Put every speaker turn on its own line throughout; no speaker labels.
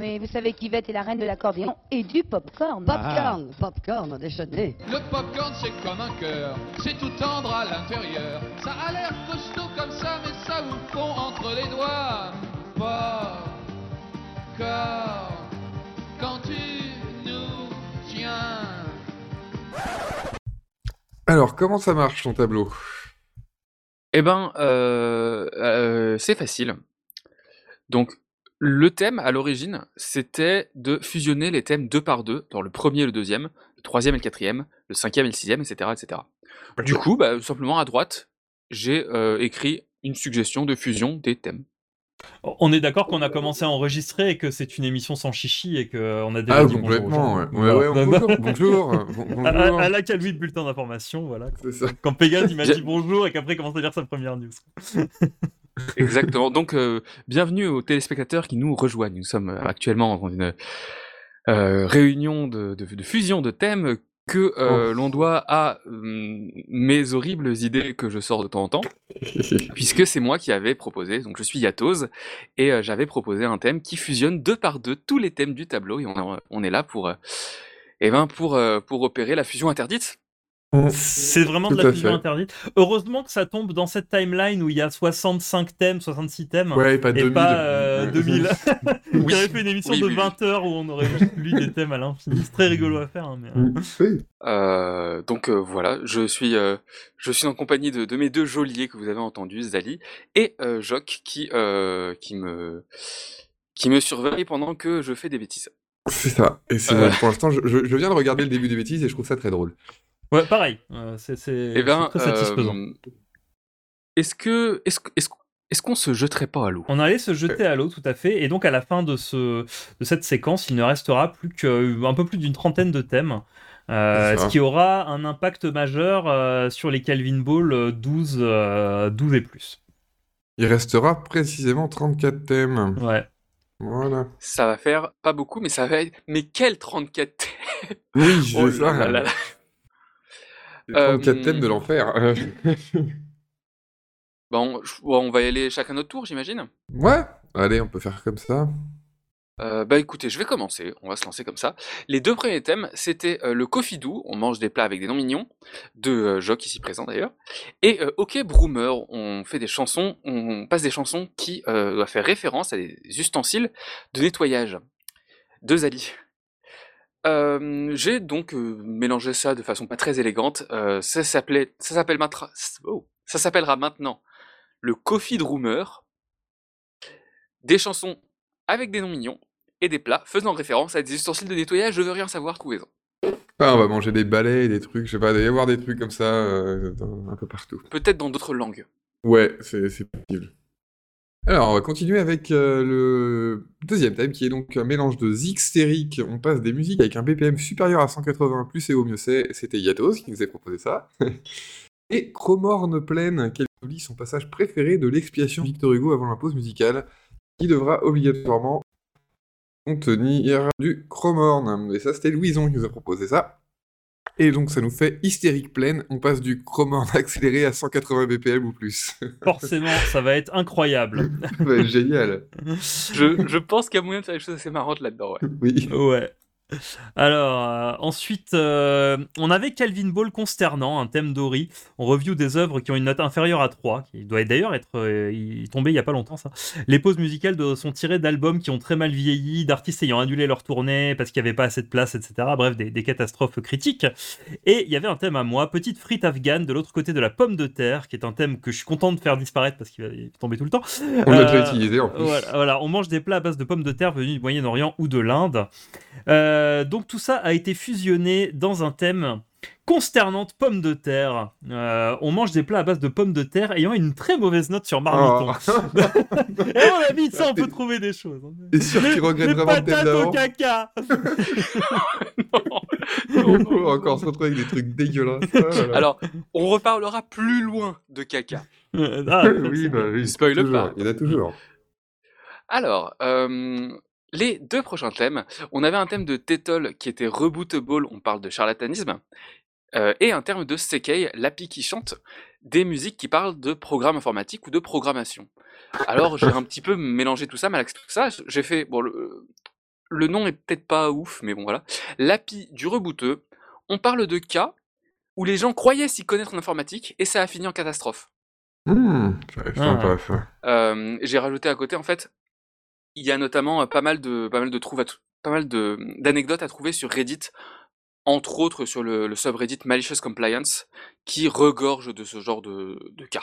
mais vous savez qu'Yvette est la reine de l'accordéon et du popcorn.
Popcorn, popcorn, déjeuner.
Le popcorn c'est comme un cœur, c'est tout tendre à l'intérieur. Ça a l'air costaud comme ça, mais ça vous fond entre les doigts. Popcorn, quand tu nous tiens.
Alors, comment ça marche ton tableau?
Eh ben, euh, euh, c'est facile. Donc, le thème à l'origine, c'était de fusionner les thèmes deux par deux, dans le premier et le deuxième, le troisième et le quatrième, le cinquième et le sixième, etc. etc. Du coup, bah, tout simplement à droite, j'ai euh, écrit une suggestion de fusion des thèmes.
On est d'accord qu'on a commencé à enregistrer et que c'est une émission sans chichi et qu'on a déjà
Ah,
dit bonjour
complètement, ouais.
gens.
Ouais, ouais,
Voilà.
bonjour, bonjour, euh,
À,
bonjour.
à la Calvi de bulletin d'information, voilà.
Ça.
Quand Pégase il m'a dit bonjour et qu'après il commence à lire sa première news.
Exactement. Donc, euh, bienvenue aux téléspectateurs qui nous rejoignent. Nous sommes euh, actuellement dans une euh, réunion de, de- de fusion de thèmes que euh, l'on doit à hum, mes horribles idées que je sors de temps en temps, puisque c'est moi qui avais proposé, donc je suis Yatos, et j'avais proposé un thème qui fusionne deux par deux tous les thèmes du tableau, et on, on est là pour, eh ben pour, pour opérer la fusion interdite.
C'est vraiment de la fusion interdite. Heureusement que ça tombe dans cette timeline où il y a 65 thèmes, 66 thèmes.
Ouais, pas
Et
2000.
pas euh,
Ouais.
2000.
Oui.
Il fait une émission
Oui,
de
oui, oui.
20 heures où on aurait juste lu des thèmes à l'infini. C'est très rigolo à faire. hein, mais, euh,
Oui.
Euh, donc euh, voilà, je suis, euh, je suis en compagnie de, de mes deux geôliers que vous avez entendus, Zali et euh, Jock, qui, euh, qui, me, qui me surveille pendant que je fais des bêtises.
C'est ça. Et
Euh.
pour l'instant, je viens de regarder le début des bêtises et je trouve ça très drôle.
Ouais, pareil. Euh, c'est c'est-
Eh ben,
c'est très satisfaisant.
euh, est-ce que, est-ce, qu'on se jetterait pas à l'eau?
On allait se jeter à l'eau, tout à fait. Et donc, à la fin de, ce, de cette séquence, il ne restera plus qu'un peu plus d'une trentaine de thèmes. euh, ce qui aura un impact majeur euh, sur les Calvin Ball euh, 12, euh, 12 et plus?
Il restera précisément 34 thèmes.
Ouais.
Voilà.
Ça va faire pas beaucoup, mais ça va être. Mais quel 34 thèmes?
Oui, je
Oh là
ça.
là là.
Les 34
Euh,
thèmes de l'enfer.
Bon, on va y aller chacun notre tour, j'imagine.
ouais. Allez, on peut faire comme ça.
Euh, bah écoutez, je vais commencer, on va se lancer comme ça. Les deux premiers thèmes, c'était euh, le Kofidou, on mange des plats avec des noms mignons, de euh, Jock ici présent d'ailleurs, et euh, Ok Broomer, on fait des chansons, on passe des chansons qui euh, doivent faire référence à des ustensiles de nettoyage. De Zali. Euh, J'ai donc euh, mélangé ça de façon pas très élégante. euh, ça s'appelait, ça s'appelle matra- oh, ça s'appellera maintenant le Coffee Droomer. Des chansons avec des noms mignons et des plats faisant référence à des ustensiles de nettoyage. Je veux rien savoir, trouvez-en.
Ah, on va manger des balais, des trucs, je sais pas, il doit y avoir des trucs comme ça euh, dans- un peu partout.
Peut-être dans d'autres langues.
Ouais, c'est possible. Alors, on va continuer avec euh, le deuxième thème qui est donc un mélange de zixtérique. On passe des musiques avec un BPM supérieur à 180, plus et au mieux c'est. C'était Yatos qui nous a proposé ça. et Chromorne pleine, qui établit son passage préféré de l'expiation Victor Hugo avant la pause musicale, qui devra obligatoirement contenir du Chromorne. Et ça, c'était Louison qui nous a proposé ça. Et donc, ça nous fait hystérique pleine. On passe du Chromorne accéléré à 180 BPM ou plus.
Forcément, ça va être incroyable.
Ça va être génial.
Je, je pense qu'il y a moyen de faire des choses assez marrantes là-dedans. Ouais.
Oui.
Ouais. Alors, euh, ensuite, euh, on avait Calvin Ball consternant, un thème d'Ori. On review des œuvres qui ont une note inférieure à 3, qui doit d'ailleurs être euh, tombé il y a pas longtemps, ça. Les pauses musicales de- sont tirées d'albums qui ont très mal vieilli, d'artistes ayant annulé leur tournée parce qu'il n'y avait pas assez de place, etc. Bref, des, des catastrophes critiques. Et il y avait un thème à moi, Petite frite afghane, de l'autre côté de la pomme de terre, qui est un thème que je suis content de faire disparaître parce qu'il va tombé tout le temps.
On l'a
Euh,
déjà utilisé en plus.
voilà, voilà, on mange des plats à base de pommes de terre venues du Moyen-Orient ou de l'Inde. Euh, donc tout ça a été fusionné dans un thème consternante pommes de terre. Euh, on mange des plats à base de pommes de terre ayant une très mauvaise note sur Marmiton.
Oh.
Et à mon avis, ça on peut trouver des choses. hein.
T'es sûr qu'il regrette
Les
vraiment
patates au caca
On va encore se retrouver avec des trucs dégueulasses. Là.
Alors, on reparlera plus loin de caca.
Euh, ah,
oui, bah oui.
Spoil
toujours.
pas.
Il y en a toujours.
Alors, euh, les deux prochains thèmes, on avait un thème de Tétol qui était Rebootable, on parle de charlatanisme, euh, et un terme de Sekei, l'appli qui chante, des musiques qui parlent de programme informatique ou de programmation. Alors, j'ai un petit peu mélangé tout ça, malaxé tout ça. J'ai fait, bon, le- le nom est peut-être pas ouf, mais bon voilà. L'API du rebooteux. On parle de cas où les gens croyaient s'y connaître en informatique et ça a fini en catastrophe.
Ça va être sympa, ça.
Euh, J'ai rajouté à côté, en fait, il y a notamment pas mal de, pas mal de trouves pas mal de- d'anecdotes à trouver sur Reddit, entre autres sur le, le subreddit Malicious Compliance, qui regorge de ce genre de, de cas.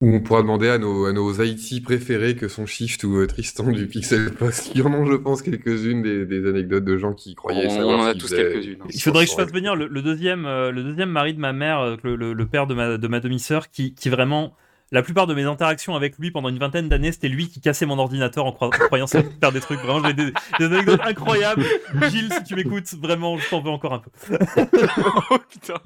Où on pourra demander à nos, à nos IT préférés que sont Shift ou euh, Tristan du Pixel Post. Il y en a, je pense, quelques-unes des, des anecdotes de gens qui croyaient
On-
savoir
on en a tous quelques-unes, hein.
Il faudrait que je fasse venir le, le deuxième, euh, le deuxième mari de ma mère, euh, le, le- le père de ma, de ma demi-sœur, qui, qui vraiment, la plupart de mes interactions avec lui pendant une vingtaine d'années, c'était lui qui cassait mon ordinateur en, croyant faire des trucs. Vraiment, j'ai des, des anecdotes incroyables. Gilles, si tu m'écoutes, vraiment, je t'en veux encore un peu.
oh putain.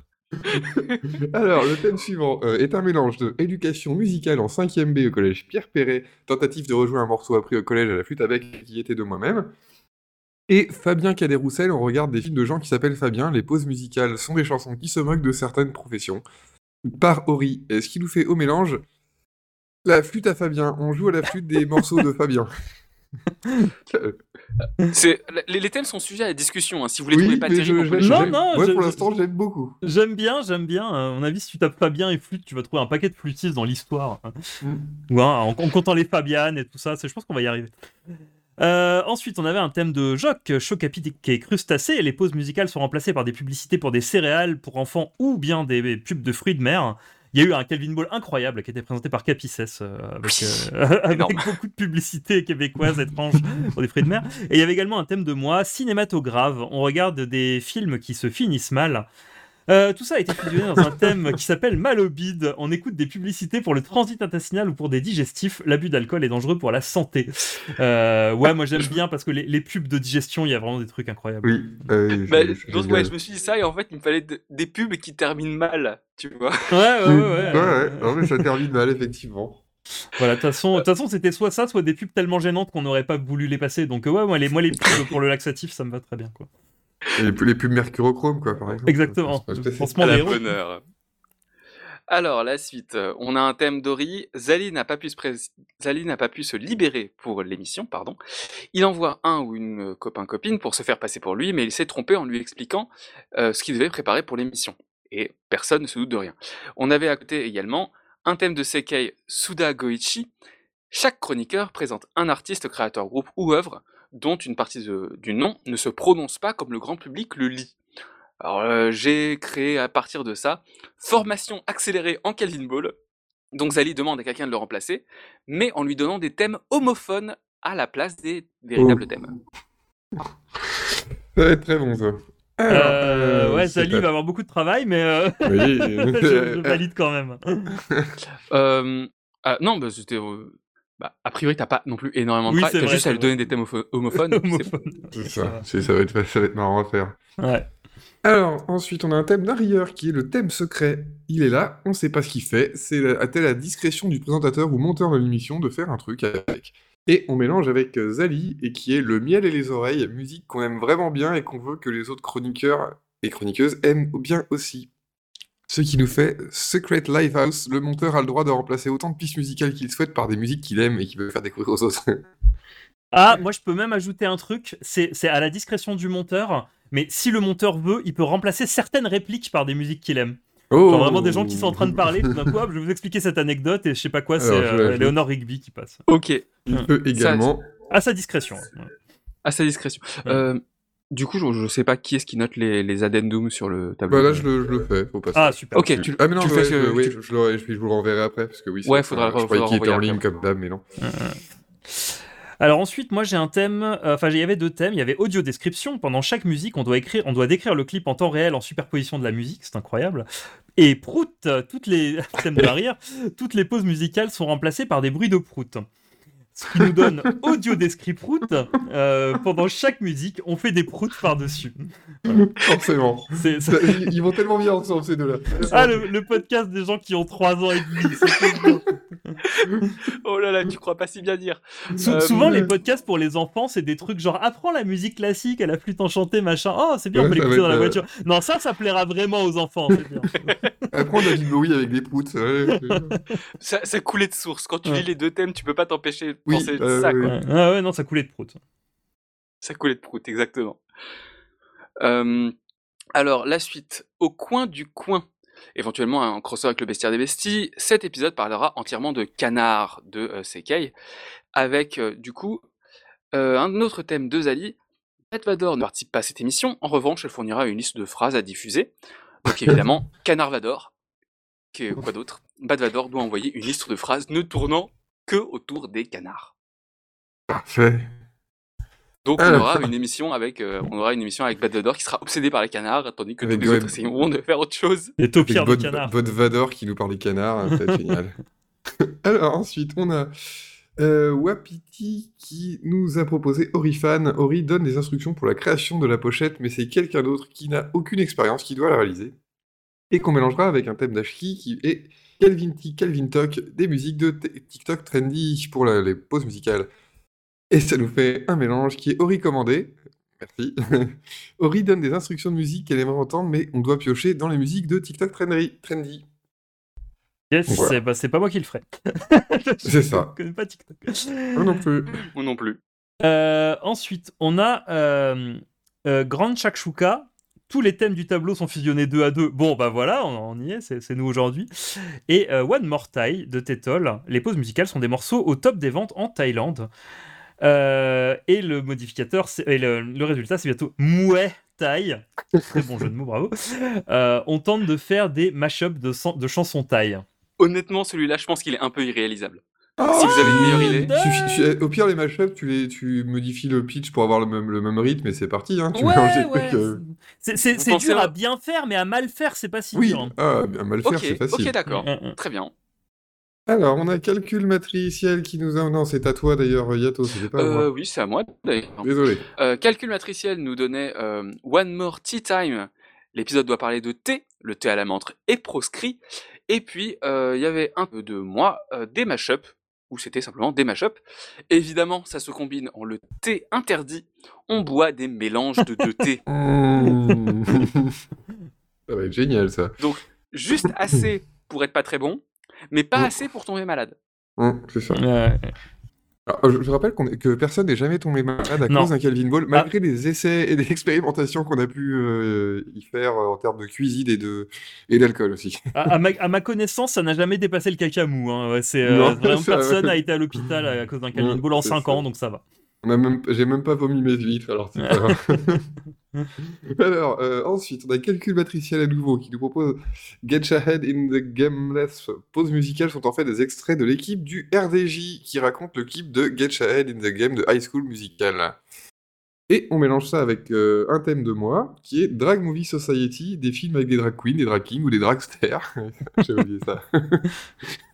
Alors, le thème suivant euh, est un mélange de éducation musicale en 5ème B au collège Pierre Perret, tentative de rejouer un morceau appris au collège à la flûte à bec qui était de moi-même. Et Fabien Cadet-Roussel, on regarde des films de gens qui s'appellent Fabien. Les pauses musicales sont des chansons qui se moquent de certaines professions. Par Ori, et ce qui nous fait au mélange la flûte à Fabien. On joue à la flûte des morceaux de Fabien.
C'est, les, les thèmes sont sujets à la discussion. hein. Si vous les
oui,
trouvez pas
je,
terribles, on
je l'aime-
Non, non,
Moi,
je-
pour
je-
l'instant, j'aime beaucoup.
J'aime bien, j'aime bien. À mon avis, si tu tapes Fabien et flûte, tu vas trouver un paquet de flûtistes dans l'histoire.
Mm.
Ou en, en comptant les Fabianes et tout ça, c'est- je pense qu'on va y arriver. Euh, ensuite, on avait un thème de Jock, choc à pic et crustacés. Les pauses musicales sont remplacées par des publicités pour des céréales pour enfants ou bien des pubs de fruits de mer. Il y a eu un Calvin Ball incroyable qui a été présenté par Capicès euh, avec, euh, avec beaucoup de publicités québécoises étranges pour des fruits de mer. Et il y avait également un thème de moi, cinématographe. On regarde des films qui se finissent mal. Euh, tout ça a été fusionné dans un thème qui s'appelle Mal au bide. On écoute des publicités pour le transit intestinal ou pour des digestifs. L'abus d'alcool est dangereux pour la santé. Euh, ouais, moi j'aime bien parce que les, les pubs de digestion, il y a vraiment des trucs incroyables.
Oui. euh,
Bah,
je-
donc, ouais, je me suis dit ça et en fait, il me fallait de- des pubs qui terminent mal, tu vois.
Ouais, ouais, ouais. ouais.
Ouais, ouais, non, mais ça termine mal, effectivement.
Voilà, de toute façon, c'était soit ça, soit des pubs tellement gênantes qu'on n'aurait pas voulu les passer. Donc, ouais, moi les, moi, les pubs pour le laxatif, ça me va très bien. Quoi.
Et les, les pubs mercurochrome, quoi, par exemple.
Exactement.
À la bonne heure. Alors, la suite. euh, On a un thème d'Ori. Zali n'a pas pu se pré- Zali n'a pas pu se libérer pour l'émission, pardon. Il envoie un ou une copain-copine pour se faire passer pour lui, mais il s'est trompé en lui expliquant euh, ce qu'il devait préparer pour l'émission. Et personne ne se doute de rien. On avait à côté également un thème de Seikei Suda Goichi. Chaque chroniqueur présente un artiste, créateur, groupe ou œuvre dont une partie de- du nom ne se prononce pas comme le grand public le lit. Alors euh, j'ai créé à partir de ça formation accélérée en Calvin Ball. Donc Zali demande à quelqu'un de le remplacer, mais en lui donnant des thèmes homophones à la place des véritables
Oh.
thèmes.
Ça va être très bon, ça. Alors,
Euh, ouais,
pas-
va avoir beaucoup de travail, mais euh,
Oui,
je, je valide quand même.
Euh, ah, non, bah, c'était. Bah, a priori, t'as pas non plus énormément de
Oui,
t'as juste à lui donner des thèmes homopho- homophones. c'est
ça. C'est- Ça va, être, ça va être marrant à faire.
Ouais.
Alors, ensuite, on a un thème rieur qui est le thème secret. Il est là, on sait pas ce qu'il fait. C'est la- à telle la discrétion du présentateur ou monteur de l'émission de faire un truc avec? Et on mélange avec euh, Zali, et qui est le miel et les oreilles, musique qu'on aime vraiment bien et qu'on veut que les autres chroniqueurs et chroniqueuses aiment bien aussi. Ce qui nous fait Secret Lifehouse, le monteur a le droit de remplacer autant de pistes musicales qu'il souhaite par des musiques qu'il aime et qu'il veut faire découvrir aux autres.
Ah, moi je peux même ajouter un truc, c'est à la discrétion du monteur, mais si le monteur veut, il peut remplacer certaines répliques par des musiques qu'il aime.
Oh
Genre vraiment des gens qui sont en train de parler, tout d'un coup, je vais vous expliquer cette anecdote et je sais pas quoi, c'est euh. Léonore Rigby qui passe.
Ok,
Il peut également...
À sa discrétion.
à sa discrétion.
Ouais.
Euh, du coup, je, je sais pas qui est-ce qui note les, les addendums sur le tableau.
Bah là, je le, je le fais, faut pas
Ah, super.
Ok, tu,
Ah mais non,
tu le fais,
je,
euh,
oui,
tu-
je, je l'aurai- je, je vous le renverrai après parce que oui.
Ouais, faudra-
enfin, Je croyais
faudra
qu'il était en ligne comme d'hab, mais non.
Alors ensuite, moi j'ai un thème, euh, enfin il y avait deux thèmes, il y avait audio description, pendant chaque musique on doit écrire, on doit décrire le clip en temps réel en superposition de la musique, c'est incroyable. Et prout, euh, toutes les thèmes d'arrière, toutes les pauses musicales sont remplacées par des bruits de prout. Ce qui nous donne audio descrit prout, euh, pendant chaque musique on fait des proutes par-dessus.
Forcément.
C'est-
Ça,
c'est-
ils, ils vont tellement bien ensemble ces deux-là.
Ah, le, le podcast des gens qui ont 3 ans et demi. c'est trop bien.
Oh là là, tu crois pas si bien dire.
Sou-
Euh,
souvent, les podcasts pour les enfants, c'est des trucs genre apprends la musique classique à la flûte enchantée, machin. Oh, c'est bien,
Ouais,
on peut l'écouter dans la
euh,
voiture. Non, ça, ça plaira vraiment aux enfants. c'est bien.
Après, on a du bruit avec des proutes. ouais.
Ça, ça coulait de source. Quand tu
Ouais.
lis les deux thèmes, tu peux pas t'empêcher de
Oui, euh,
ça. quoi.
Ah ouais, non, ça coulait de prout.
Ça coulait de prout, exactement. Euh, alors, la suite. Au coin du coin, éventuellement un crossover avec le bestiaire des besties, cet épisode parlera entièrement de canard de euh, Sekai, avec euh, du coup un autre thème de Zali. Beth Vador ne participe pas à cette émission, en revanche, elle fournira une liste de phrases à diffuser. Donc évidemment, Canard Vador, qui est- quoi d'autre? Bad Vador doit envoyer une liste de phrases ne tournant que autour des canards.
Parfait.
Donc on
Ah,
aura
d'accord.
une émission avec euh, on aura une émission avec Bad Vador qui sera obsédé par les canards, tandis que
Avec
tous les
God.
autres essayeront de faire autre chose.
Les taupières de
Bod,
canard.
Bod Vador qui nous parle des canards, va être génial. Alors ensuite, on a euh, Wapiti qui nous a proposé Orifan. Ori donne des instructions pour la création de la pochette, mais c'est quelqu'un d'autre qui n'a aucune expérience qui doit la réaliser. Et qu'on mélangera avec un thème d'Ashki qui est Calvin T, Calvin Talk, des musiques de TikTok trendy pour la- les pauses musicales. Et ça nous fait un mélange qui est Ori commandé. Merci. Ori donne des instructions de musique qu'elle aimerait entendre, mais on doit piocher dans les musiques de TikTok trendy. trendy.
Yes,
Voilà.
c'est bah, pas moi qui le ferai.
C'est ça.
Je connais pas TikTok.
Moi non plus.
Moi non plus.
Euh, ensuite, on a euh, euh, Grand Shakshuka. Tous les thèmes du tableau sont fusionnés deux à deux. Bon, bah voilà, on, y est, c'est nous aujourd'hui. Et euh, One More Thai de Tetol. Les pauses musicales sont des morceaux au top des ventes en Thaïlande. Euh, et le modificateur, le, résultat, c'est bientôt Mouais Thai. Très bon jeu de mots, bravo. Euh, on tente de faire des mashups de, de chansons thaï.
Honnêtement, celui-là, je pense qu'il est un peu irréalisable.
Oh,
Si vous avez une meilleure idée.
Su- au pire, les mashups, tu, les, tu modifies le pitch pour avoir le même, le même rythme et c'est parti. Hein. Tu
Ouais, ouais,
euh,
C'est dur
à-
à bien faire, mais à mal faire, c'est pas si
Oui,
dur. hein.
ah, bien, mal faire, c'est facile.
ok, d'accord.
Mm, mm.
Très bien.
Alors, on a calcul matriciel qui nous a. Non, c'est à toi d'ailleurs, Yato, c'était pas à
Euh,
moi.
oui, c'est à moi. d'ailleurs.
Désolé.
Euh, calcul matriciel nous donnait euh, One More Tea Time. L'épisode doit parler de thé, le thé à la menthe est proscrit. Et puis, euh, il y avait un peu de moi, euh, des mashups, où c'était simplement des mashups. Évidemment, ça se combine en le thé interdit. On boit des mélanges de deux thés.
Mmh. ça va être génial, ça.
Juste assez pour être pas très bon, mais pas
Mm.
assez pour tomber malade.
Mmh, c'est ça.
Ouais.
Alors, je, rappelle que personne n'est jamais tombé malade à
Non.
cause d'un Calvin Ball, malgré les essais et les expérimentations qu'on a pu euh, y faire euh, en termes de cuisine et de et d'alcool aussi.
À, à ma, à ma connaissance, ça n'a jamais dépassé le. Hein. C'est, euh,
Non,
vraiment
ça,
personne
ouais.
a été à l'hôpital à cause d'un Calvin
Ouais,
Ball en
c'est
5
ça.
ans, donc ça va.
J'ai même pas vomi mes huîtres, alors c'est pas. Alors, euh, ensuite, on a Calcul matriciel à nouveau qui nous propose Get Ahead in the Gameless. Pauses musicales sont en fait des extraits de l'équipe du RDJ qui raconte le clip de Get Ahead in the Game de High School Musical. Et on mélange ça avec euh, un thème de moi qui est Drag Movie Society, des films avec des drag queens, des drag kings ou des dragsters. J'ai oublié ça.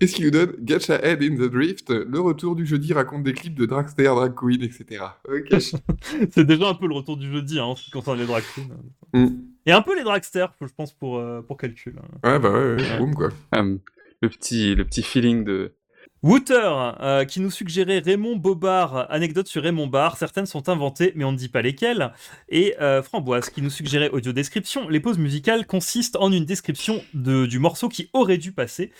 Et ce qui nous donne Get Ahead in the Drift, le retour du jeudi raconte des clips de dragster, drag queen, etc.
C'est déjà un peu le retour du jeudi hein, en ce qui concerne les drag queens.
Mm.
Et un peu les dragsters, je pense, pour, euh, pour calcul. hein.
Ouais, bah ouais, ouais, boum quoi.
Euh, le, petit, le petit feeling de.
Wouter, euh, qui nous suggérait Raymond Bobard, anecdote sur Raymond Barre, certaines sont inventées, mais on ne dit pas lesquelles. Et euh, Framboise, qui nous suggérait audio description. Les pauses musicales consistent en une description de, du morceau qui aurait dû passer.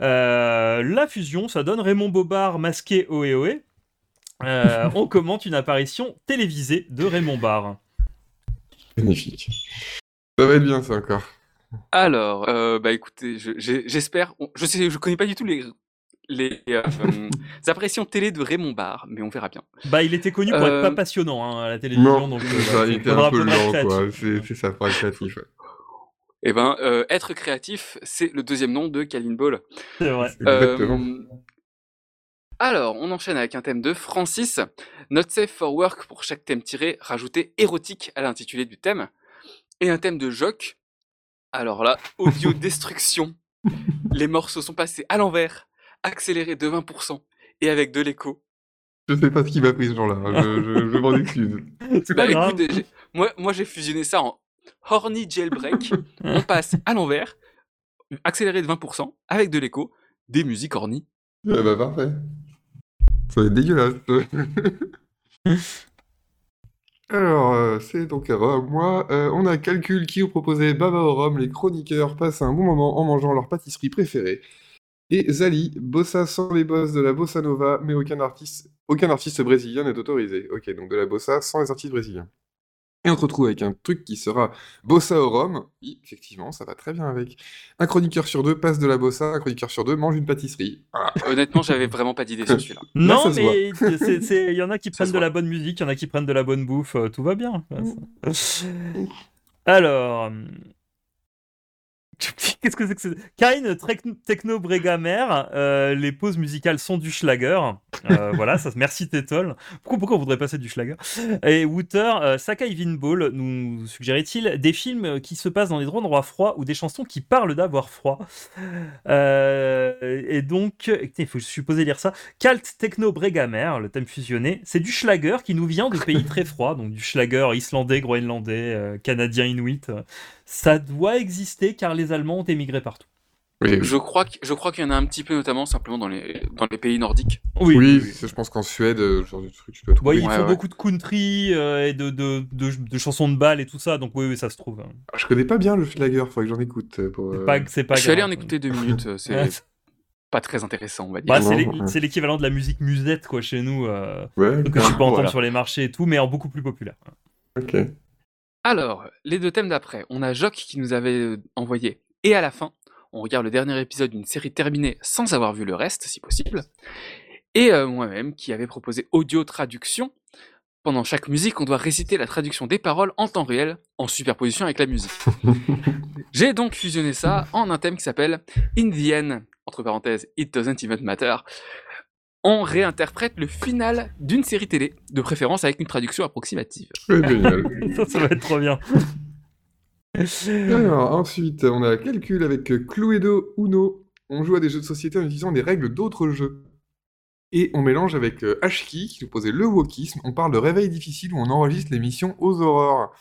Euh, la fusion, ça donne Raymond Bobard masqué Ohé. Euh, on commente une apparition télévisée de Raymond Barre.
Magnifique. Ça va être bien ça encore.
Alors, euh, bah écoutez, je- j'espère. on- Je sais, je connais pas du tout les les euh, euh, apparitions télé de Raymond Barre, mais on verra bien.
Bah, il était connu pour être
Euh,
pas passionnant hein, à la télévision,
Non,
donc euh,
ça,
bah,
il était un peu lent quoi. C'est ça, pour être créatif. ouais.
Eh ben, euh, être créatif, c'est le deuxième nom de Calvin Ball.
C'est vrai.
Euh, alors, on enchaîne avec un thème de Francis. Not safe for work pour chaque thème tiré, rajouter érotique à l'intitulé du thème. Et un thème de Jock. Alors là, audio destruction. Les morceaux sont passés à l'envers, accélérés de 20% et avec de l'écho.
Je sais pas ce qui m'a pris ce genre-là. Je, je, je m'en excuse.
C'est
Bah
pas grave.
j'ai- moi, moi j'ai fusionné ça en horny jailbreak. on passe à l'envers, accéléré de 20% avec de l'écho, des musiques horny.
Ah bah parfait. Ça va être dégueulasse. Alors, euh, c'est donc à moi. Euh, on a Calcul qui nous proposait Baba au rhum. Les chroniqueurs passent un bon moment en mangeant leur pâtisserie préférée. Et Zali, bossa sans les boss de la bossa nova, mais aucun artiste, aucun artiste brésilien n'est autorisé. Ok, donc de la bossa sans les artistes brésiliens. Et on se retrouve avec un truc qui sera bossa au rhum. Oui, effectivement, ça va très bien avec. Un chroniqueur sur deux passe de la bossa, un chroniqueur sur deux mange une pâtisserie. Voilà.
Honnêtement, j'avais vraiment pas d'idée sur celui-là.
Là,
Non, mais il y en a qui prennent de la bonne musique, il y en a qui prennent de la bonne bouffe, euh, tout va bien. Alors. Qu'est-ce que c'est que c'est Karine Techno Bregamer, euh, les pauses musicales sont du Schlager. Euh, voilà, ça, merci Tétol. Pourquoi, pourquoi on voudrait passer du Schlager? Et Wouter, euh, Sakai Vinball nous suggérait-il des films qui se passent dans des endroits froids ou des chansons qui parlent d'avoir froid? Euh, et donc, il faut supposer lire ça. Calt Techno Bregamer, le thème fusionné, c'est du Schlager qui nous vient de pays très froids, donc du Schlager islandais, groenlandais, canadien, inuit. Ça doit exister car les Allemands ont émigré partout.
Oui, oui.
Je crois que- je crois qu'il y en a un petit peu, notamment simplement dans les, dans les pays nordiques.
Oui, je pense qu'en Suède, euh, ce genre de truc, tu peux
Ouais,
trouver.
ils
Ouais,
font
ouais.
beaucoup de country euh, et de, de, de, de chansons de bal et tout ça, donc oui, oui, ça se trouve. hein.
Je connais pas bien le Schlager, faudrait que j'en écoute. euh, Pour,
C'est
euh,
pas, c'est pas
je suis allé en écouter deux minutes, c'est
Ouais.
pas très intéressant, on va dire.
Bah, c'est
ouais.
l'équivalent de la musique musette quoi chez nous, euh,
Ouais,
que tu peux entendre
Voilà.
sur les marchés et tout, mais en beaucoup plus populaire.
ok.
Alors, les deux thèmes d'après. On a Jock qui nous avait euh, envoyé. Et à la fin, on regarde le dernier épisode d'une série terminée sans avoir vu le reste, si possible. Et euh, moi-même qui avait proposé audio traduction. Pendant chaque musique, on doit réciter la traduction des paroles en temps réel, en superposition avec la musique. J'ai donc fusionné ça en un thème qui s'appelle In the End, entre parenthèses, It Doesn't Even Matter. On réinterprète le final d'une série télé, de préférence avec une traduction approximative.
Ouais, génial.
ça, ça va être trop bien.
Alors, ensuite, on a Calcul avec Cluedo Uno. On joue à des jeux de société en utilisant des règles d'autres jeux. Et on mélange avec euh, Ashki, qui nous posait le wokisme. On parle de réveil difficile où on enregistre l'émission aux aurores.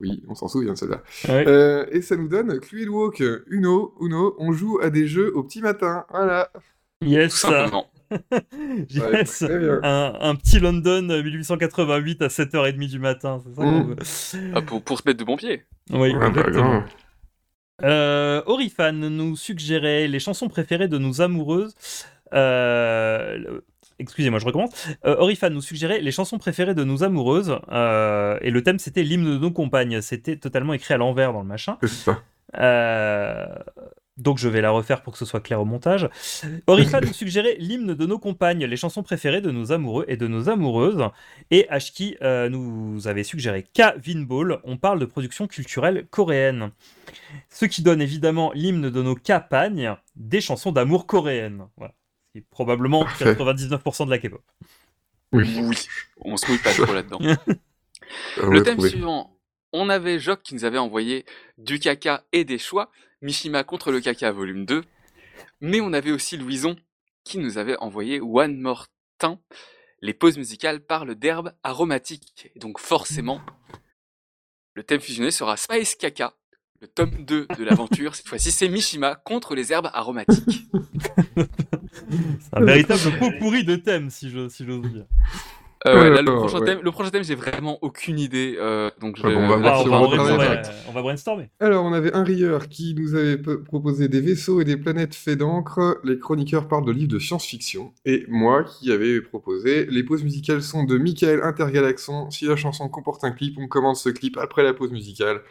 Oui, on s'en souvient de celle-là.
Ouais.
Euh, et ça nous donne Cluedo Walk, Uno, Uno. On joue à des jeux au petit matin. Voilà.
Yes,
Tout simplement.
Ouais,
yes.
bien.
Un, un petit London euh, 1888 à 7h30 du matin, c'est ça
Mm.
veut.
Ah, pour, pour se mettre de bon pied.
Oui,
Ouais, bah,
exactement. Euh, Orifan nous suggérait les chansons préférées de nos amoureuses. Euh, Excusez-moi, je recommence. Euh, Orifan nous suggérait les chansons préférées de nos amoureuses. euh, et le thème, c'était l'hymne de nos compagnes. C'était totalement écrit à l'envers dans le machin.
C'est ça.
Euh, donc je vais la refaire pour que ce soit clair au montage. Orifan nous suggérait l'hymne de nos compagnes, les chansons préférées de nos amoureux et de nos amoureuses. Et Ashki euh, nous avait suggéré K Vinball, on parle de production culturelle coréenne. Ce qui donne évidemment l'hymne de nos capagnes, des chansons d'amour coréennes. Voilà. C'est probablement
Parfait.
99% de la K-pop.
Oui.
Oui, on se mouille pas trop là-dedans.
On
Le thème
trouvé.
suivant, on avait Jock qui nous avait envoyé du caca et des choix, Mishima contre le caca volume 2, mais on avait aussi Louison qui nous avait envoyé One More Time. Les pauses musicales parlent d'herbes aromatiques, et donc forcément, le thème fusionné sera Spice Caca, le tome 2 de l'aventure. Cette fois-ci, c'est Mishima contre les herbes aromatiques.
C'est un véritable pot pourri de thème, si je- si j'ose dire.
Euh, ouais, là, le,
Alors,
prochain
ouais.
thème, le prochain thème, j'ai vraiment aucune idée, euh, donc je
bon, on va
Ah, on, va brainstormer,
retravailler
euh, on va brainstormer.
Alors, on avait un rieur qui nous avait proposé des vaisseaux et des planètes faits d'encre. Les chroniqueurs parlent de livres de science-fiction. Et moi qui avais proposé les pauses musicales sont de Michael Intergalaxon. Si la chanson comporte un clip, on commande ce clip après la pause musicale.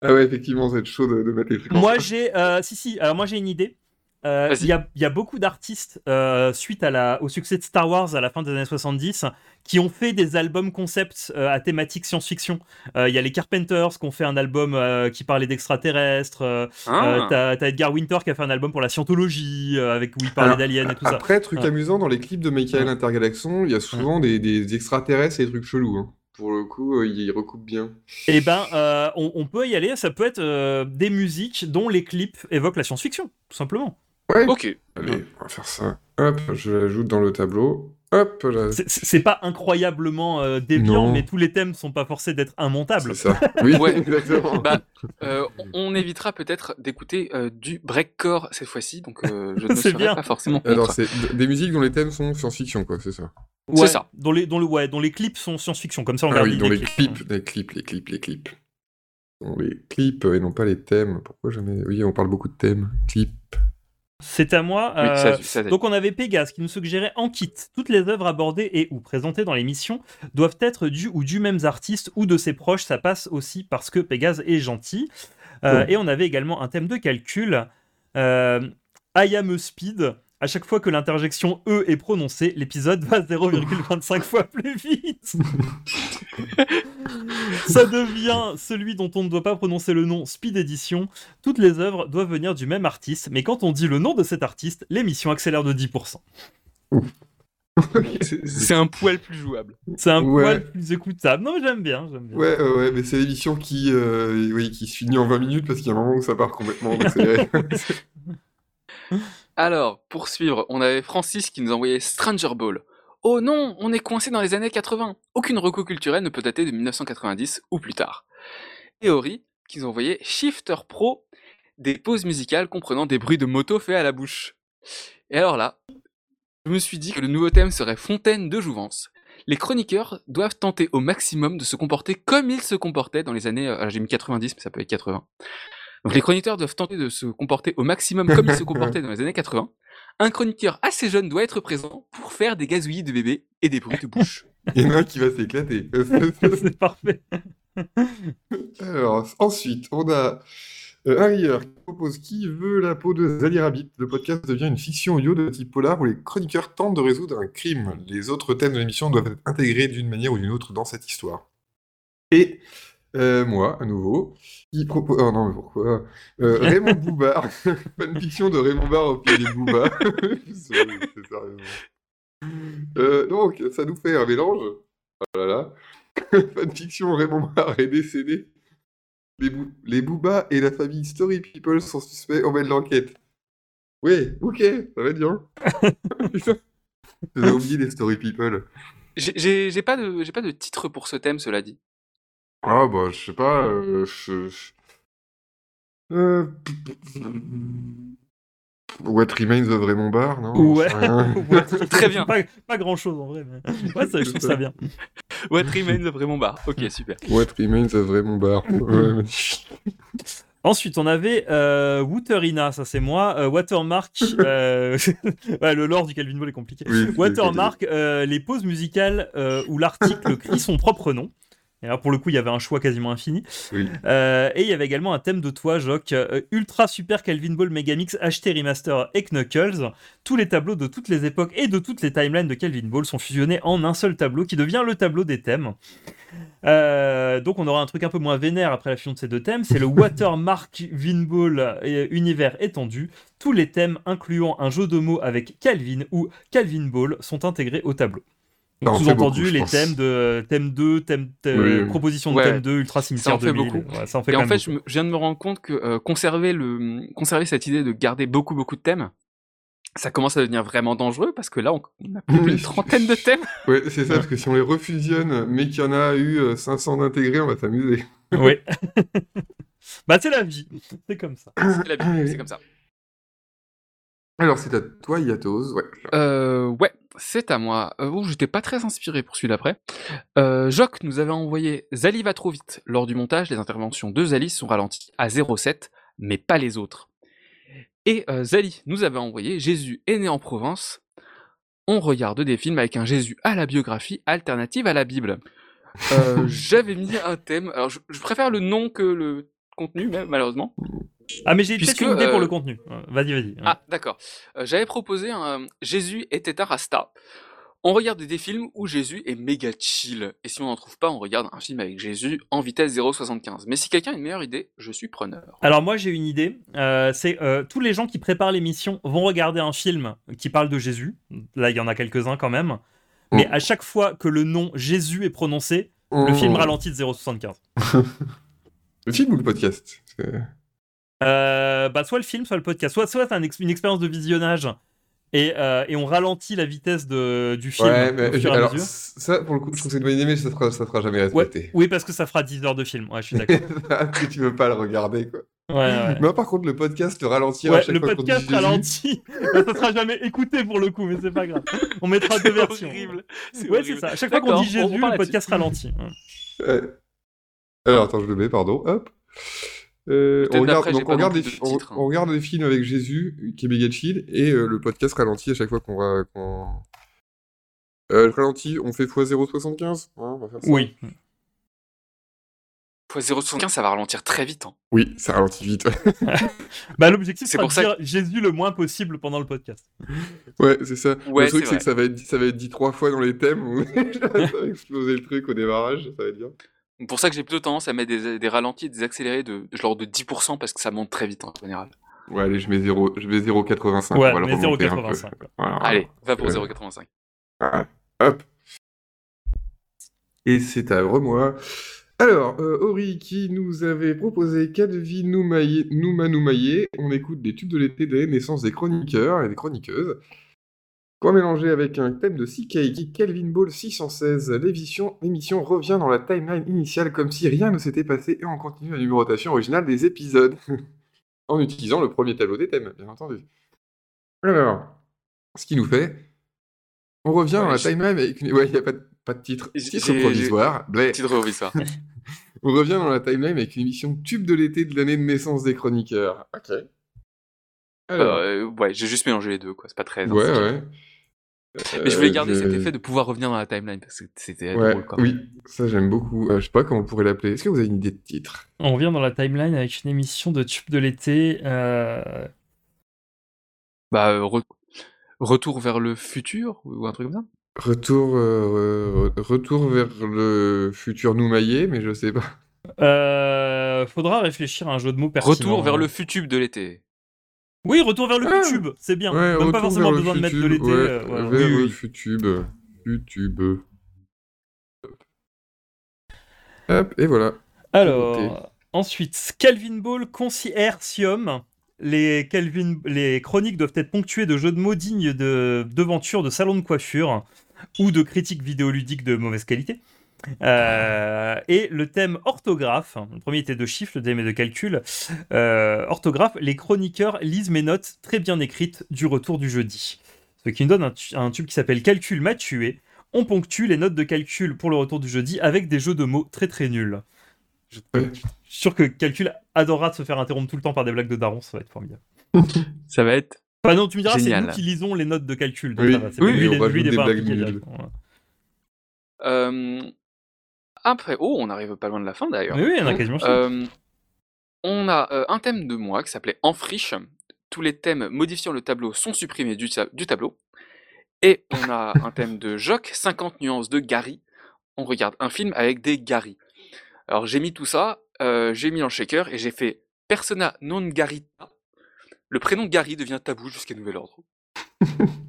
Ah ouais, effectivement, ça va être chaud de, de mettre les trucs en
Moi j'ai, euh, si si, alors moi j'ai une idée. Euh. Il y, a, il y a beaucoup d'artistes euh, suite à la, au succès de Star Wars à la fin des années 70 qui ont fait des albums concepts euh, à thématique science-fiction. Euh, Il y a les Carpenters qui ont fait un album euh, qui parlait d'extraterrestres. euh,
Ah.
euh, T'as t'as Edgar Winter qui a fait un album pour la scientologie euh, avec où il parlait
Alors,
d'aliens et tout ça.
Après, truc
Ouais.
amusant, dans les clips de Michael Intergalaxon, il y a souvent des, des extraterrestres et des trucs chelous. hein. Pour le coup, euh, il recoupe bien.
Eh ben, euh, on, on peut y aller. Ça peut être euh, des musiques dont les clips évoquent la science-fiction, tout simplement.
Ouais.
Ok.
Allez, on va faire ça. Hop, je l'ajoute dans le tableau. Hop, là.
C'est- C'est pas incroyablement euh, déviant,
Non.
mais tous les thèmes sont pas forcés d'être immontables.
C'est ça. Oui,
Ouais.
exactement.
Bah, euh, on évitera peut-être d'écouter euh, du breakcore cette fois-ci, donc euh, je ne
C'est
serai
bien.
pas forcément contre.
Alors, c'est des musiques dont les thèmes sont science-fiction, quoi, c'est ça.
C'est
Ouais,
ça.
Dont les, dont, le, ouais, dont les clips sont science-fiction, comme ça on
Ah
garde
oui, dans les
clip.
clips, les clips, les clips, les clips. Dans les clips et non pas les thèmes. Pourquoi jamais? Oui, on parle beaucoup de thèmes. Clips.
C'est à moi.
Oui,
euh,
ça, ça-
donc on avait Pégase qui nous suggérait en kit. Toutes les œuvres abordées et ou présentées dans l'émission doivent être du ou du même artiste ou de ses proches. Ça passe aussi parce que Pégase est gentil. Euh, Et on avait également un thème de calcul. Euh, I am a speed. À chaque fois que l'interjection E est prononcée, l'épisode va 0,25 fois plus vite. Ça devient celui dont on ne doit pas prononcer le nom Speed Edition. Toutes les œuvres doivent venir du même artiste, mais quand on dit le nom de cet artiste, l'émission accélère de 10%.
C'est c'est un poil plus jouable.
C'est un
Ouais.
poil plus écoutable. Non, j'aime bien, bien.
Ouais, ouais, ouais, mais c'est l'émission qui, euh, oui, qui se finit en 20 minutes parce qu'il y a un moment où ça part complètement en accéléré.
Alors, pour suivre, on avait Francis qui nous envoyait Stranger Ball. Oh non, on est coincé dans les années 80. Aucune reco culturelle ne peut dater de 1990 ou plus tard. Théorie qui nous envoyait Shifter Pro, des pauses musicales comprenant des bruits de moto faits à la bouche. Et alors là, je me suis dit que le nouveau thème serait Fontaine de Jouvence. Les chroniqueurs doivent tenter au maximum de se comporter comme ils se comportaient dans les années... euh, j'ai mis 90, mais ça peut être 80. Donc les chroniqueurs doivent tenter de se comporter au maximum comme ils se comportaient dans les années 80. Un chroniqueur assez jeune doit être présent pour faire des gazouillis de bébé et des bruits de bouche.
Il y en a un qui va s'éclater.
C'est parfait.
Alors, ensuite, on a euh, un rieur qui propose Qui veut la peau de Zali Rabbit Le podcast devient une fiction audio de type polar où les chroniqueurs tentent de résoudre un crime. Les autres thèmes de l'émission doivent être intégrés d'une manière ou d'une autre dans cette histoire. Et euh, moi, à nouveau, qui propose. Oh non, mais pourquoi? Euh, Raymond Boubard, fanfiction de Raymond Barre au pied des sérieusement. Euh, donc, ça nous fait un mélange. Oh là là. Fanfiction Raymond Barre est décédé. Les, bou- les et la famille Story People sont suspects au mène l'enquête. Oui, ok, ça va être bien. J'avais oublié les Story People.
J'ai- pas, de- pas de titre pour ce thème, cela dit.
Ah bah, je sais pas. Euh, je- je- Euh, What Remains of Raymond Barre, non?
Ouais.
Sais rien.
Très bien.
Pas, pas grand chose en vrai, mais ouais, ça, je trouve ça bien.
What Remains of Raymond Barre. Ok, super.
What Remains of Raymond Barre. Ouais, magnifique.
Ensuite, on avait euh, Waterina, ça c'est moi. Euh, Watermark, euh, ouais, le lore du Calvin Ball est compliqué.
Oui, c'est-
Watermark, euh, les pauses musicales euh, où l'article crie son propre nom. Et là, pour le coup, il y avait un choix quasiment infini.
Oui.
Euh, et il y avait également un thème de toi, Jock. euh, Ultra Super Calvin Ball Megamix HD Remaster et Knuckles. Tous les tableaux de toutes les époques et de toutes les timelines de Calvin Ball sont fusionnés en un seul tableau qui devient le tableau des thèmes. Euh, donc on aura un truc un peu moins vénère après la fusion de ces deux thèmes, c'est le Watermark Vinball euh, univers étendu. Tous les thèmes incluant un jeu de mots avec Calvin ou Calvin Ball sont intégrés au tableau.
En fait
Sous-entendu,
beaucoup,
les
pense.
thèmes de thème 2, thème, euh,
Oui.
proposition de
Ouais.
thème 2, Ultra
Ça
Cimetière
en fait
2000.
beaucoup.
Ouais, ça en fait
Et
quand
en fait, je,
beaucoup.
me- je viens de me rendre compte que euh, conserver, le, conserver cette idée de garder beaucoup, beaucoup de thèmes, ça commence à devenir vraiment dangereux parce que là, on, on a plus
Oui.
d'une trentaine de thèmes.
Ouais, c'est ça, parce que si on les refusionne, mais qu'il y en a eu euh, 500 d'intégrés, on va s'amuser.
Oui. bah c'est la vie, c'est comme ça.
C'est la vie,
Ah oui.
c'est comme ça.
Alors, c'est à toi, Yatos. Ouais.
Euh, ouais, c'est à moi. Euh, ouh, j'étais pas très inspiré pour celui d'après. Euh, Jock nous avait envoyé Zali va trop vite. Lors du montage, les interventions de Zali sont ralenties à 0,7, mais pas les autres. Et euh, Zali nous avait envoyé Jésus est né en Provence. On regarde des films avec un Jésus à la biographie alternative à la Bible. Euh, J'avais mis un thème. Alors, je, je préfère le nom que le contenu, malheureusement.
Ah mais j'ai peut-être
Puisque,
une idée pour
euh,
le contenu. Euh, Vas-y, vas-y.
Ah, d'accord. Euh, J'avais proposé un Jésus était un rasta. On regarde des films où Jésus est méga chill. Et si on n'en trouve pas, on regarde un film avec Jésus en vitesse 0,75. Mais si quelqu'un a une meilleure idée, je suis preneur.
Alors moi j'ai une idée, euh, c'est euh, tous les gens qui préparent l'émission vont regarder un film qui parle de Jésus, là il y en a quelques-uns quand même, mais
Mm.
à chaque fois que le nom Jésus est prononcé, le film ralentit de 0,75.
Le film ou le podcast? C'est-
Euh, bah soit le film, soit le podcast, soit, soit un ex- une expérience de visionnage et, euh, et on ralentit la vitesse de, du film
Ouais, mais
au fur et à
alors,
mesure.
ça, pour le coup, je trouve que c'est une bonne idée, mais ça sera, ça sera jamais respecté.
Oui parce que ça fera 10 heures de film, ouais je suis d'accord.
Tu veux pas le regarder, quoi.
Ouais, ouais.
Mais par contre, le podcast, le ralentir à
Ouais,
chaque
le
fois dit
podcast
Jésus,
ralentit, Bah, ça sera jamais écouté pour le coup, mais c'est pas grave. On mettra deux versions.
horrible. C'est
Ouais, c'est ça. À chaque fois qu'on dit Jésus, le podcast ralentit.
Alors, attends, je le mets, pardon. Hop. Euh, on regarde, donc on des,
plus de
on,
titres, hein.
on regarde des films avec Jésus, qui est méga chill, et euh, le podcast ralentit à chaque fois qu'on va. Euh, le ralenti, on fait x0,75 hein.
Oui.
Fois 0,75, ça va ralentir très vite. hein.
Oui, ça ralentit vite.
Bah, l'objectif,
C'est
de dire Jésus le moins possible pendant le podcast.
ouais, c'est ça.
Ouais,
le truc,
c'est
c'est que ça va, être, dit- ça va être dit trois fois dans les thèmes. ça va exploser le truc au démarrage, ça va être bien.
C'est pour ça que j'ai plutôt tendance à mettre des, des ralentis et des accélérés de genre de 10% parce que ça monte très vite en général.
Ouais, allez, je mets 0, je mets 0,85.
Ouais,
peu.
0,85. quoi.
Voilà.
Allez, va pour
Euh,
0,85.
Ah, hop. Et c'est à moi. Alors, euh, Ori qui nous avait proposé Calvi Noumaye- Nouma Noumaye. On écoute des tubes de l'été des naissances des chroniqueurs et des chroniqueuses. Quoi mélanger avec un thème de CK qui Calvin Ball 616. L'émission, revient dans la timeline initiale comme si rien ne s'était passé et on continue la numérotation originale des épisodes. en utilisant le premier tableau des thèmes, bien entendu. Alors, ce qui nous fait on revient
Ouais,
dans la timeline avec une... Ouais, il n'y a pas de, pas de titre.
J'ai-
Titre
j'ai-
provisoire. blé.
Titre provisoire.
On revient dans la timeline avec une émission tube de l'été de l'année de naissance des chroniqueurs. Ok. Alors,
Euh, ouais, j'ai juste mélangé les deux, quoi. C'est pas très.
ouais, ouais.
Mais je voulais
Euh,
garder
je-
cet effet de pouvoir revenir dans la timeline parce que c'était
Ouais,
drôle, quand même.
oui, ça j'aime beaucoup. Euh, je sais pas comment on pourrait l'appeler. Est-ce que vous avez une idée de titre?
On revient dans la timeline avec une émission de tube de l'été. euh,
Bah, euh, re- retour vers le futur ou un truc comme ça?
Retour, euh, re- retour vers le futur Noumaillé, mais je sais pas.
euh, faudra réfléchir à un jeu de mots pertinent.
Retour vers le futur de l'été.
Oui, retour vers le
Ah.
YouTube, c'est bien.
Ouais,
Même pas forcément besoin de mettre de l'été.
ouais,
euh, voilà.
vers
Oui, oui,
futube. YouTube. Hop, et voilà.
Alors, ensuite, Calvin Ball Conciertium. Les, Calvin, les chroniques doivent être ponctuées de jeux de mots dignes de devantures de salon de coiffure ou de critiques vidéoludiques de mauvaise qualité. Euh, et le thème orthographe, le premier était de chiffres, le deuxième est de calcul. Euh, orthographe, les chroniqueurs lisent mes notes très bien écrites du retour du jeudi. Ce qui nous donne un, tu- un tube qui s'appelle Calcul m'a tué. On ponctue les notes de calcul pour le retour du jeudi avec des jeux de mots très très nuls. Je, suis sûr que Calcul adorera de se faire interrompre tout le temps par des blagues de daron, ça va être formidable.
Ça va être.
Enfin non, tu me diras, c'est nous qui lisons les notes de calcul. donc
Oui,
ça va, c'est
oui,
lui,
on
lui,
des blagues nulles.
Euh, Après, oh, on arrive pas loin de la fin d'ailleurs.
Oui, on a quasiment fini.
Euh, on a euh, un thème de moi qui s'appelait En friche. Tous les thèmes modifiant le tableau sont supprimés du tableau. Et on a un thème de Jock, 50 nuances de Gary. On regarde un film avec des Gary. Alors j'ai mis tout ça, euh, j'ai mis en shaker et j'ai fait Persona non Garita. Le prénom Gary devient tabou jusqu'à nouvel ordre.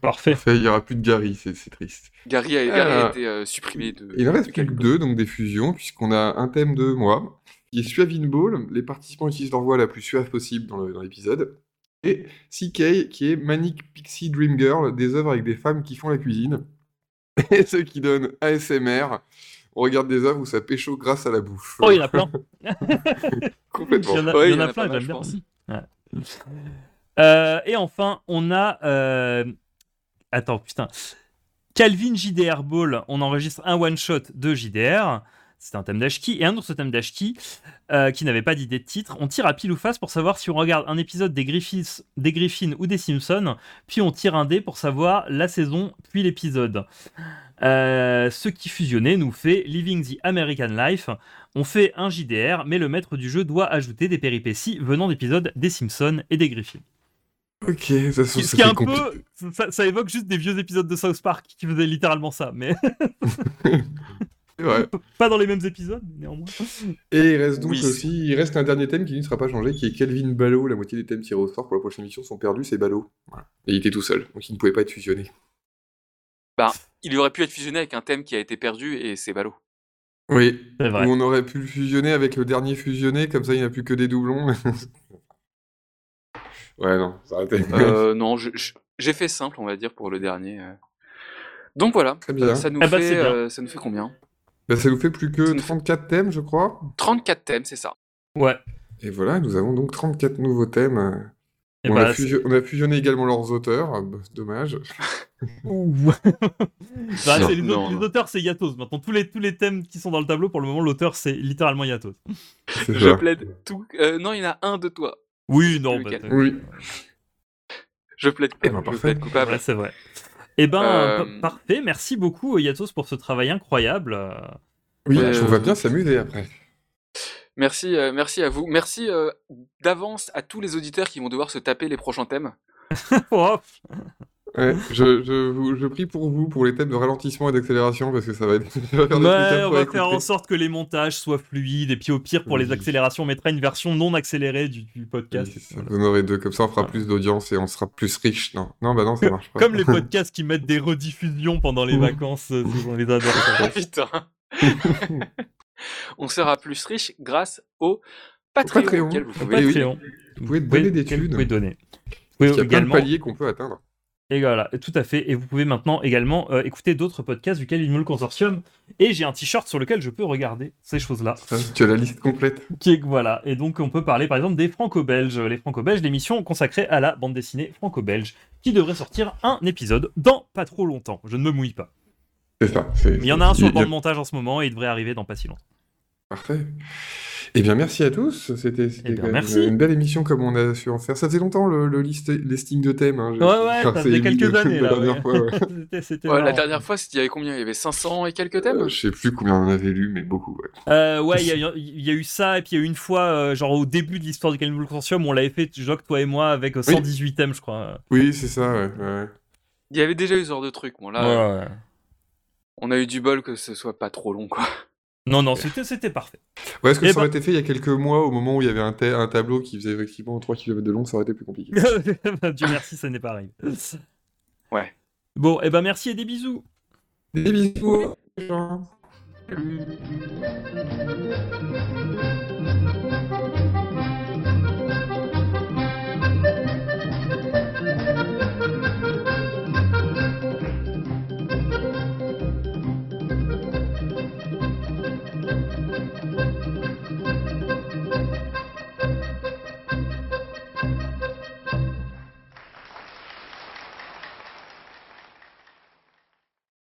Parfait.
Fait, il y aura plus de Gary, c'est c'est triste.
Gary a, Gary a
Ah.
été euh, supprimé de.
Il en
de
reste plus que deux, donc des fusions, puisqu'on a un thème de moi, qui est Suavin Ball. Les participants utilisent leur voix la plus suave possible dans le- dans l'épisode. Et CK, qui est Manic Pixie Dream Girl, des œuvres avec des femmes qui font la cuisine. Et ceux qui donnent ASMR, on regarde des œuvres où ça pécho grâce à la bouffe.
Oh, il y en a plein.
Complètement.
Il y en a,
Ouais,
il y en a plein, j'aime bien. Ouais. Euh, et enfin, on a. euh, Attends, putain. Calvin JDR Ball, on enregistre un one-shot de JDR. C'est un thème d'Ashki. Et un autre thème d'Ashki euh, qui n'avait pas d'idée de titre. On tire à pile ou face pour savoir si on regarde un épisode des Griffiths, des Griffins ou des Simpsons. Puis on tire un dé pour savoir la saison puis l'épisode. Euh, ce qui fusionné nous fait Living the American Life. On fait un JDR, mais le maître du jeu doit ajouter des péripéties venant d'épisodes des Simpsons et des Griffins.
Ok, ça, ça,
Ce qui
ça
est un peu. Ça, ça évoque juste des vieux épisodes de South Park qui faisaient littéralement ça, mais
C'est vrai.
pas dans les mêmes épisodes, néanmoins.
Et il reste donc
Oui.
aussi, il reste un dernier thème qui ne sera pas changé, qui est Kelvin Ballot. La moitié des thèmes tirés au sort pour la prochaine émission sont perdus, c'est Ballot. Et il était tout seul, donc il ne pouvait pas être fusionné.
Il aurait pu être fusionné avec un thème qui a été perdu et c'est ballot.
Oui,
C'est
ou
vrai.
on aurait pu le fusionner avec le dernier fusionné, comme ça il n'y a plus que des doublons. ouais, non.
Euh, non, j'ai fait simple, on va dire, pour le dernier. euh. Donc voilà,
Très bien.
euh, ça, nous
Eh
fait,
c'est bien.
euh, ça nous fait combien?
Bah, ça nous fait plus que
Ça nous fait-
34 thèmes, je crois.
34 thèmes, c'est ça.
Ouais.
Et voilà, nous avons donc 34 nouveaux thèmes.
Et
on,
bah,
a on a fusionné également leurs auteurs, ah, bah, dommage.
Bah,
Non,
c'est les,
non,
les auteurs, c'est Yatos. Maintenant, tous les, tous les thèmes qui sont dans le tableau, pour le moment, l'auteur, c'est littéralement Yatos.
Je
ça.
plaide tout. euh, non, il y en a un de toi.
Oui, non,
Lequel
bah,
Oui.
Je plaide,
Eh ben,
je
parfait.
plaide coupable.
ouais, c'est vrai. Eh ben,
Euh,
pa- parfait. Merci beaucoup, Yatos, pour ce travail incroyable.
Oui,
Euh,
on va bien s'amuser après.
Merci, euh, merci à vous. Merci euh, d'avance à tous les auditeurs qui vont devoir se taper les prochains thèmes.
Ouais, je, je, vous- je prie pour vous, pour les thèmes de ralentissement et d'accélération, parce que ça va être... faire
Ouais, on va faire en sorte que les montages soient fluides. Et puis, au pire, pour les
Oui.
accélérations, on mettra une version non accélérée du, du
Oui,
podcast.
ça.
Voilà.
Vous en aurez deux, comme ça on fera plus d'audience et on sera plus riche. Non, non bah non, ça marche pas.
Comme les podcasts qui mettent des rediffusions pendant les vacances, euh, on les adore.
Ah, putain. On sera plus riche grâce au Patreon.
Patreon.
vous pouvez-
Oui, oui.
Patreon.
Vous pouvez donner des
auquel Vous
thunes.
pouvez donner.
Il
Vous
y a plein de
également
paliers qu'on peut atteindre.
Et voilà, tout à fait. Et vous pouvez maintenant également euh, écouter d'autres podcasts du Calvin Moule Consortium. Et j'ai un t-shirt sur lequel je peux regarder ces choses-là.
Tu as la liste complète.
Qui est, voilà. Et donc, on peut parler par exemple des Franco-Belges. Les Franco-Belges, l'émission consacrée à la bande dessinée franco-belge, qui devrait sortir un épisode dans pas trop longtemps. Je ne me mouille pas.
C'est ça.
il y en a un sur le banc de montage en ce moment et il devrait arriver dans pas si longtemps.
Parfait. Eh bien, merci à tous. C'était
Eh
une, une belle émission comme on a su en faire. Ça faisait longtemps le, le list- listing de thèmes. hein.
Ouais, ouais,
enfin,
ça faisait quelques
la
années là.
dernière
ouais.
fois, ouais.
La dernière fois, c'était- il y avait combien? Il y avait 500 et quelques thèmes?
Euh, je sais plus combien on avait lu, mais beaucoup. Ouais.
Euh, ouais, il y, a- il y a eu ça, et puis il y a eu une fois, euh, genre au début de l'histoire du Moule Consortium, on l'avait fait, Jock, toi et moi, avec euh, 118 thèmes, je crois.
Oui, c'est ça. Ouais, ouais.
Il y avait déjà eu ce genre de truc. Bon, là,
Ouais, ouais.
on a eu du bol que ce soit pas trop long, quoi.
Non, non, c'était c'était parfait.
Ouais, est-ce que
Eh
ça aurait
ben-
été fait il y a quelques mois, au moment où il y avait un, un tableau qui faisait effectivement 3 km de long, ça aurait été plus compliqué.
Dieu merci, ça n'est pas arrivé.
Ouais.
Bon, et ben merci et des bisous.
Des bisous.